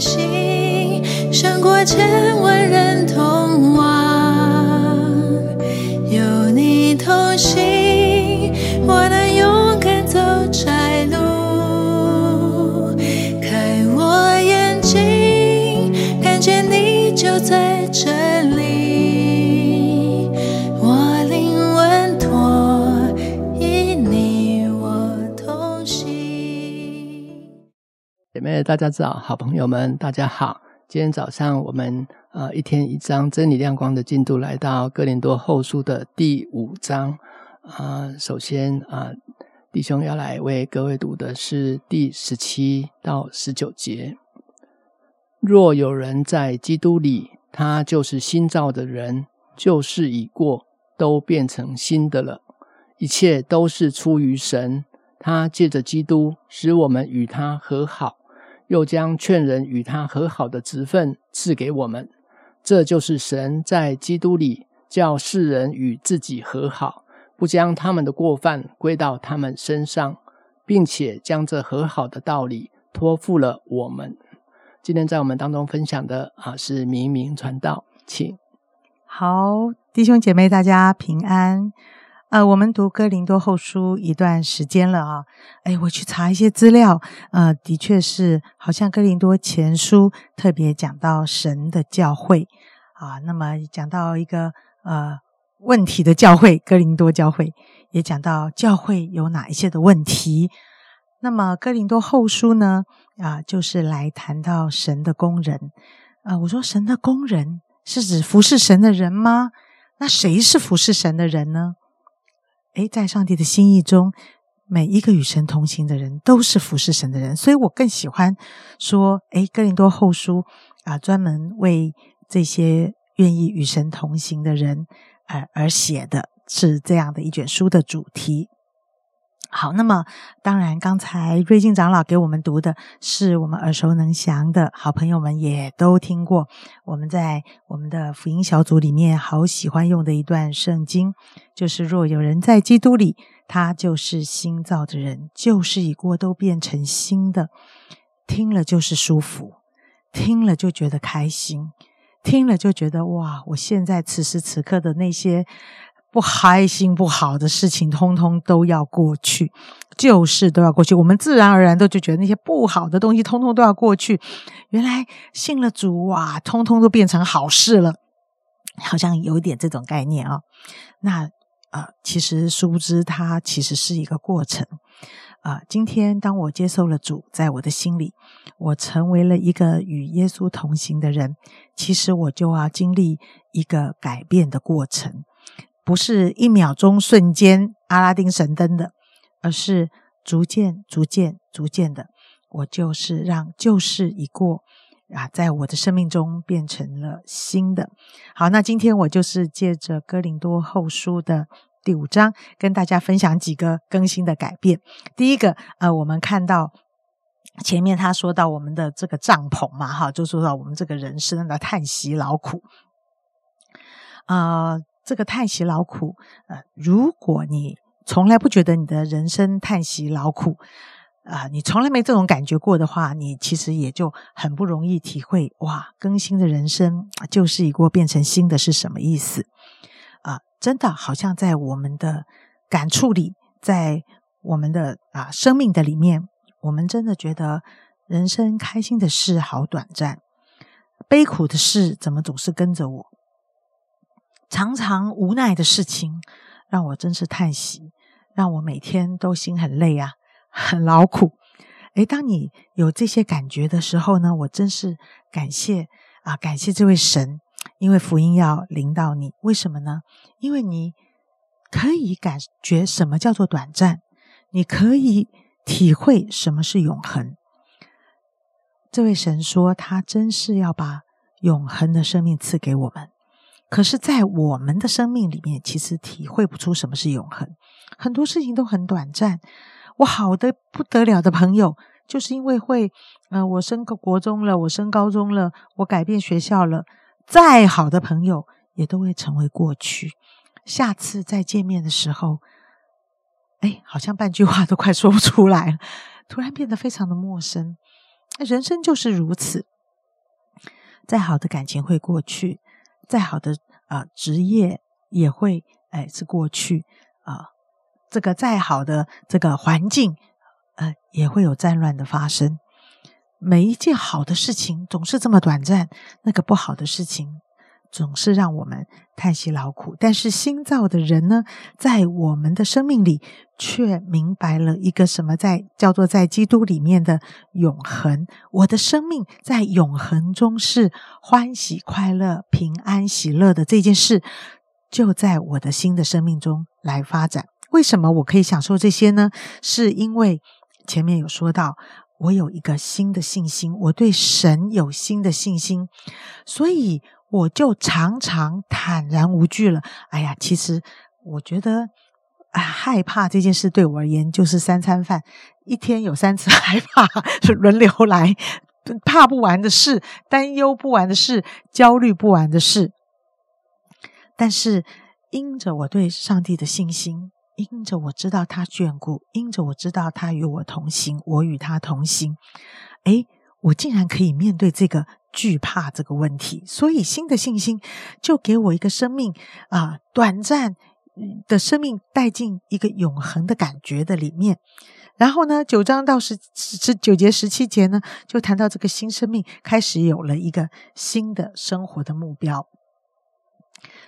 心，胜过千万人同往。有你同行，我能勇敢走窄路。开我眼睛，看见你就在这姐妹大家早，好朋友们大家好。今天早上我们呃一天一章真理亮光的进度来到哥林多后书的第五章啊、首先啊、弟兄要来为各位读的是第十七到十九节。若有人在基督里，他就是新造的人，旧事已过，都变成新的了。一切都是出于神，他借着基督使我们与他和好，又将劝人与他和好的职分赐给我们。这就是神在基督里叫世人与自己和好，不将他们的过犯归到他们身上，并且将这和好的道理托付了我们。今天在我们当中分享的啊是明明传道，请。好，弟兄姐妹，大家平安。呃，我们读哥林多后书一段时间了啊，哎，我去查一些资料，呃，的确是好像哥林多前书特别讲到神的教会啊，那么讲到一个呃问题的教会，哥林多教会也讲到教会有哪一些的问题。那么哥林多后书呢，啊，就是来谈到神的工人。啊、我说神的工人是指服侍神的人吗？那谁是服侍神的人呢？诶，在上帝的心意中，每一个与神同行的人都是服侍神的人，所以我更喜欢说，诶，哥林多后书啊，专门为这些愿意与神同行的人而而写的，是这样的一卷书的主题。好，那么当然，刚才瑞静长老给我们读的是我们耳熟能详的，好朋友们也都听过。我们在我们的福音小组里面好喜欢用的一段圣经，就是若有人在基督里，他就是新造的人，旧事已过，都变成新的。听了就是舒服，听了就觉得开心，听了就觉得哇，我现在此时此刻的那些不开心、不好的事情，通通都要过去，旧事都要过去。我们自然而然都就觉得那些不好的东西，通通都要过去。原来信了主哇，通通都变成好事了，好像有一点这种概念啊、那呃，其实殊不知，它其实是一个过程。啊、今天当我接受了主，在我的心里，我成为了一个与耶稣同行的人，其实我就要经历一个改变的过程，不是一秒钟瞬间阿拉丁神灯的，而是逐渐、逐渐、逐渐的，我就是让旧事已过啊，在我的生命中变成了新的。好，那今天我就是借着哥林多后书的第五章，跟大家分享几个更新的改变。第一个，呃，我们看到前面他说到我们的这个帐篷嘛，哈，就说到我们这个人生的叹息劳苦。呃，这个叹息劳苦，呃，如果你从来不觉得你的人生叹息劳苦，啊、你从来没这种感觉过的话，你其实也就很不容易体会哇，更新的人生旧事已过，变成新的是什么意思啊、真的好像在我们的感触里，在我们的啊生命的里面，我们真的觉得人生开心的事好短暂，悲苦的事怎么总是跟着我？常常无奈的事情，让我真是叹息，让我每天都心很累啊，很劳苦。诶，当你有这些感觉的时候呢，我真是感谢啊，感谢这位神，因为福音要临到你。为什么呢？因为你可以感觉什么叫做短暂，你可以体会什么是永恒。这位神说，他真是要把永恒的生命赐给我们。可是，在我们的生命里面，其实体会不出什么是永恒，很多事情都很短暂。我好的不得了的朋友，就是因为会，呃，我升个国中了，我升高中了，我改变学校了，再好的朋友也都会成为过去。下次再见面的时候，哎，好像半句话都快说不出来了，突然变得非常的陌生。人生就是如此，再好的感情会过去，再好的啊职业也会哎是过去啊，这个再好的这个环境，呃也会有战乱的发生。每一件好的事情总是这么短暂，那个不好的事情。总是让我们叹息劳苦，但是新造的人呢，在我们的生命里却明白了一个什么，在叫做在基督里面的永恒。我的生命在永恒中是欢喜、快乐、平安、喜乐的这件事，就在我的新的生命中来发展。为什么我可以享受这些呢？是因为前面有说到，我有一个新的信心，我对神有新的信心，所以。我就常常坦然无惧了。哎呀，其实我觉得，啊，害怕这件事对我而言就是三餐饭，一天有三次害怕，轮流来，怕不完的事，担忧不完的事，焦虑不完的事。但是因着我对上帝的信心，因着我知道他眷顾，因着我知道他与我同行，我与他同行，哎，我竟然可以面对这个。惧怕这个问题，所以新的信心就给我一个生命啊，短暂的生命带进一个永恒的感觉的里面。然后呢，九章到十十九节、十七节呢，就谈到这个新生命开始有了一个新的生活的目标。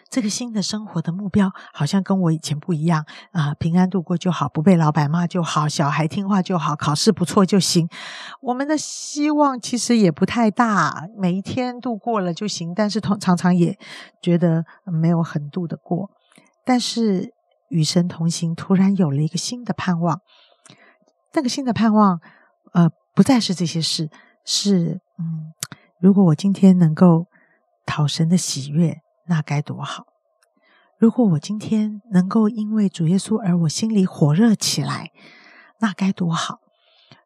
这个新的生活的目标好像跟我以前不一样啊！平安度过就好，不被老板骂就好，小孩听话就好，考试不错就行。我们的希望其实也不太大，每一天度过了就行。但是同常常也觉得没有很度的过。但是与神同行，突然有了一个新的盼望。那个新的盼望，呃，不再是这些事，是嗯，如果我今天能够讨神的喜悦。那该多好！如果我今天能够因为主耶稣而我心里火热起来，那该多好！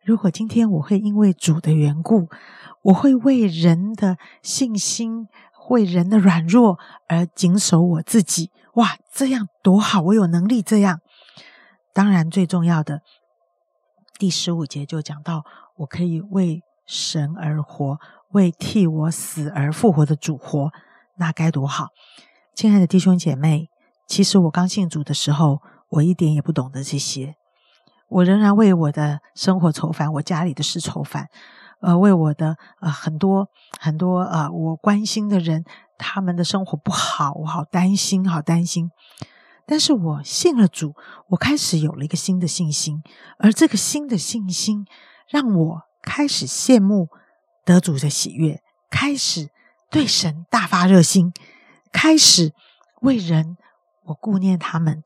如果今天我会因为主的缘故，我会为人的信心、为人的软弱而谨守我自己，哇，这样多好！我有能力这样。当然，最重要的第十五节就讲到，我可以为神而活，为替我死而复活的主活。那该多好！亲爱的弟兄姐妹，其实我刚信主的时候，我一点也不懂得这些。我仍然为我的生活愁烦，我家里的事愁烦，呃，为我的呃很多很多呃我关心的人，他们的生活不好，我好担心，好担心。但是我信了主，我开始有了一个新的信心，而这个新的信心让我开始羡慕得主的喜悦，开始。对神大发热心，开始为人，我顾念他们，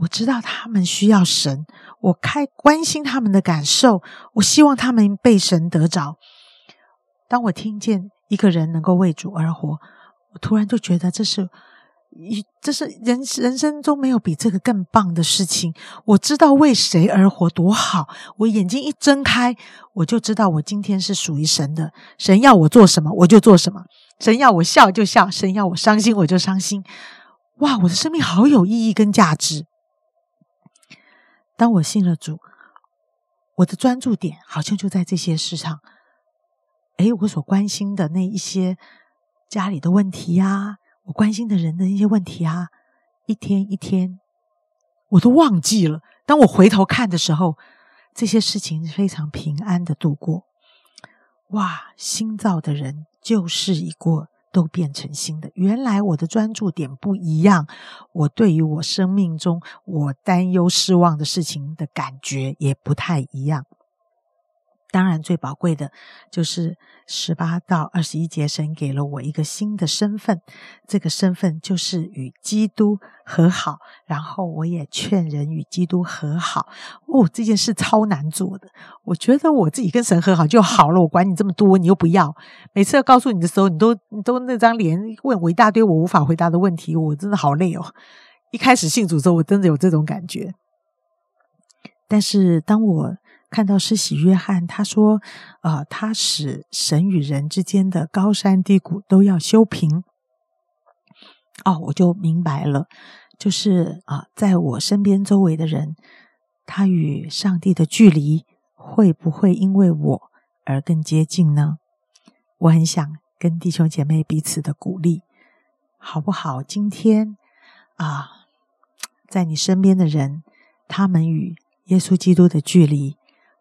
我知道他们需要神，我开关心他们的感受，我希望他们被神得着。当我听见一个人能够为主而活，我突然就觉得这是。一，这是人人生中没有比这个更棒的事情。我知道为谁而活多好，我眼睛一睁开，我就知道我今天是属于神的。神要我做什么，我就做什么；神要我笑就笑，神要我伤心我就伤心。哇，我的生命好有意义跟价值。当我信了主，我的专注点好像就在这些事上。诶，我所关心的那一些家里的问题呀。我关心的人的一些问题啊，一天一天，我都忘记了。当我回头看的时候，这些事情非常平安的度过。哇，新造的人旧事一过都变成新的。原来我的专注点不一样，我对于我生命中我担忧失望的事情的感觉也不太一样。当然，最宝贵的就是十八到二十一节，神给了我一个新的身份，这个身份就是与基督和好。然后我也劝人与基督和好。哦，这件事超难做的。我觉得我自己跟神和好就好了，我管你这么多，你又不要。每次要告诉你的时候，你都你都那张脸问我一大堆我无法回答的问题，我真的好累哦。一开始信主之后，我真的有这种感觉。但是当我看到施洗约翰，他说：“呃，他使神与人之间的高山低谷都要修平。”哦，我就明白了，就是啊，在我身边周围的人，他与上帝的距离会不会因为我而更接近呢？我很想跟弟兄姐妹彼此的鼓励，好不好？今天啊，在你身边的人，他们与耶稣基督的距离，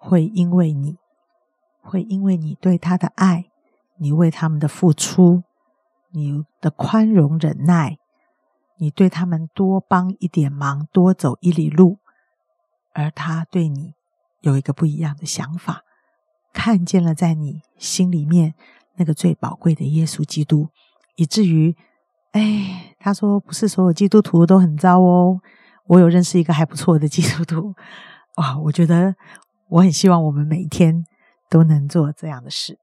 会因为你，会因为你对他的爱，你为他们的付出，你的宽容忍耐，你对他们多帮一点忙，多走一里路，而他对你有一个不一样的想法，看见了在你心里面。那个最宝贵的耶稣基督，以至于，哎，他说不是所有基督徒都很糟哦。我有认识一个还不错的基督徒，哇，我觉得我很希望我们每一天都能做这样的事。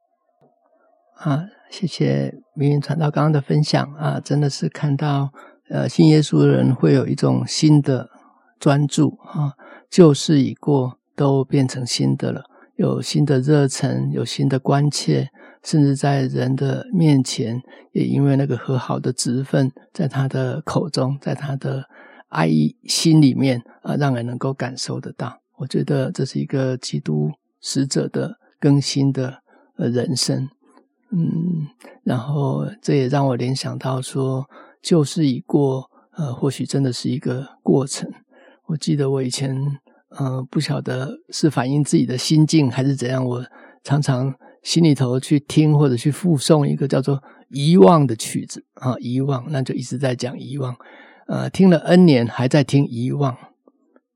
啊，谢谢明云传道刚刚的分享啊，真的是看到呃信耶稣的人会有一种新的专注啊，旧事已过，都变成新的了，有新的热忱，有新的关切。甚至在人的面前，也因为那个和好的职分，在他的口中，在他的爱意心里面啊，让人能够感受得到。我觉得这是一个基督使者的更新的呃人生，嗯，然后这也让我联想到说，旧事已过，呃，或许真的是一个过程。我记得我以前，呃，不晓得是反映自己的心境还是怎样，我常常。心里头去听或者去附送一个叫做遗忘的曲子啊，遗忘，那就一直在讲遗忘，呃，听了 N 年还在听遗忘，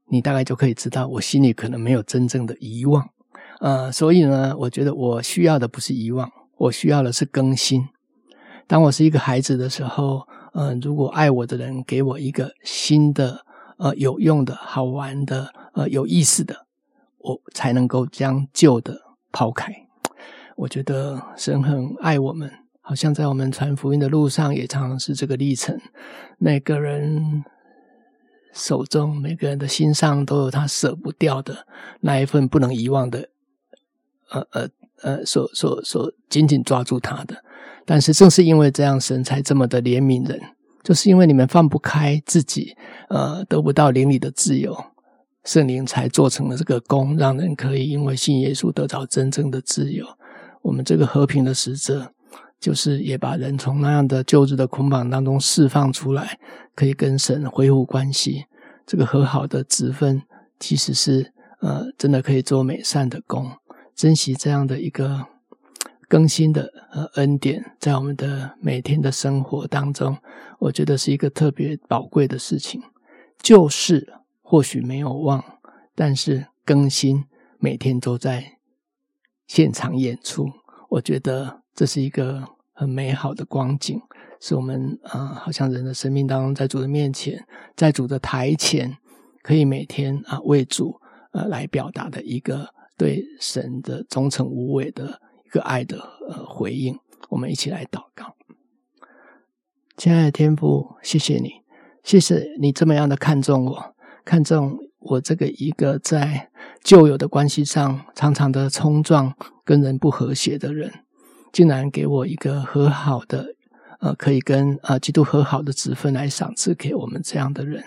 你大概就可以知道我心里可能没有真正的遗忘，呃，所以呢，我觉得我需要的不是遗忘，我需要的是更新。当我是一个孩子的时候，嗯，如果爱我的人给我一个新的、呃，有用的、好玩的、呃，有意思的，我才能够将旧的抛开。我觉得神很爱我们，好像在我们传福音的路上也常常是这个历程。每个人手中、每个人的心上都有他舍不掉的那一份不能遗忘的，呃呃呃，所所所紧紧抓住他的。但是正是因为这样，神才这么的怜悯人，就是因为你们放不开自己，呃，得不到灵里的自由，圣灵才做成了这个功，让人可以因为信耶稣得到真正的自由。我们这个和平的使者，就是也把人从那样的旧日的捆绑当中释放出来，可以跟神恢复关系。这个和好的职分，其实是呃，真的可以做美善的工。珍惜这样的一个更新的呃恩典，在我们的每天的生活当中，我觉得是一个特别宝贵的事情。旧事或许没有忘，但是更新每天都在。现场演出，我觉得这是一个很美好的光景，是我们啊，好像人的生命当中，在主的面前，在主的台前，可以每天啊为主呃来表达的一个对神的忠诚无畏的一个爱的呃回应。我们一起来祷告，亲爱的天父，谢谢你，谢谢你这么样的看重我，看重。我这个一个在旧有的关系上常常的冲撞、跟人不和谐的人，竟然给我一个和好的，呃，可以跟呃基督和好的子分来赏赐给我们这样的人，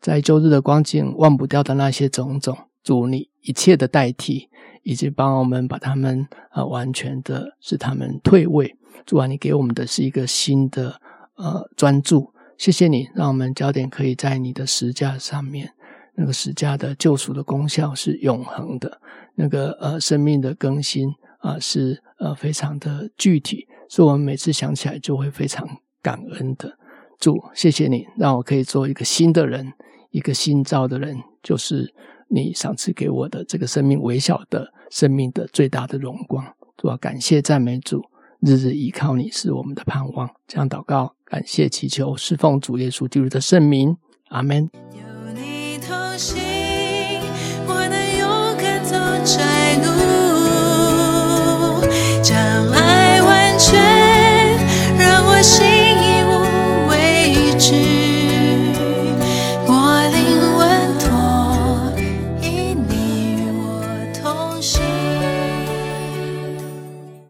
在旧日的光景忘不掉的那些种种，主你一切的代替，以及帮我们把他们呃完全的使他们退位。主啊，你给我们的是一个新的呃专注，谢谢你，让我们焦点可以在你的实架上面。那个十架的救赎的功效是永恒的，那个呃生命的更新啊是呃非常的具体，所以我们每次想起来就会非常感恩的。主，谢谢你让我可以做一个新的人，一个新造的人，就是你赏赐给我的这个生命微小的生命的最大的荣光。主啊，感谢赞美主，日日依靠你是我们的盼望。这样祷告，感谢祈求，侍奉主耶稣基督的圣名，阿门。心，我能勇敢走窄路。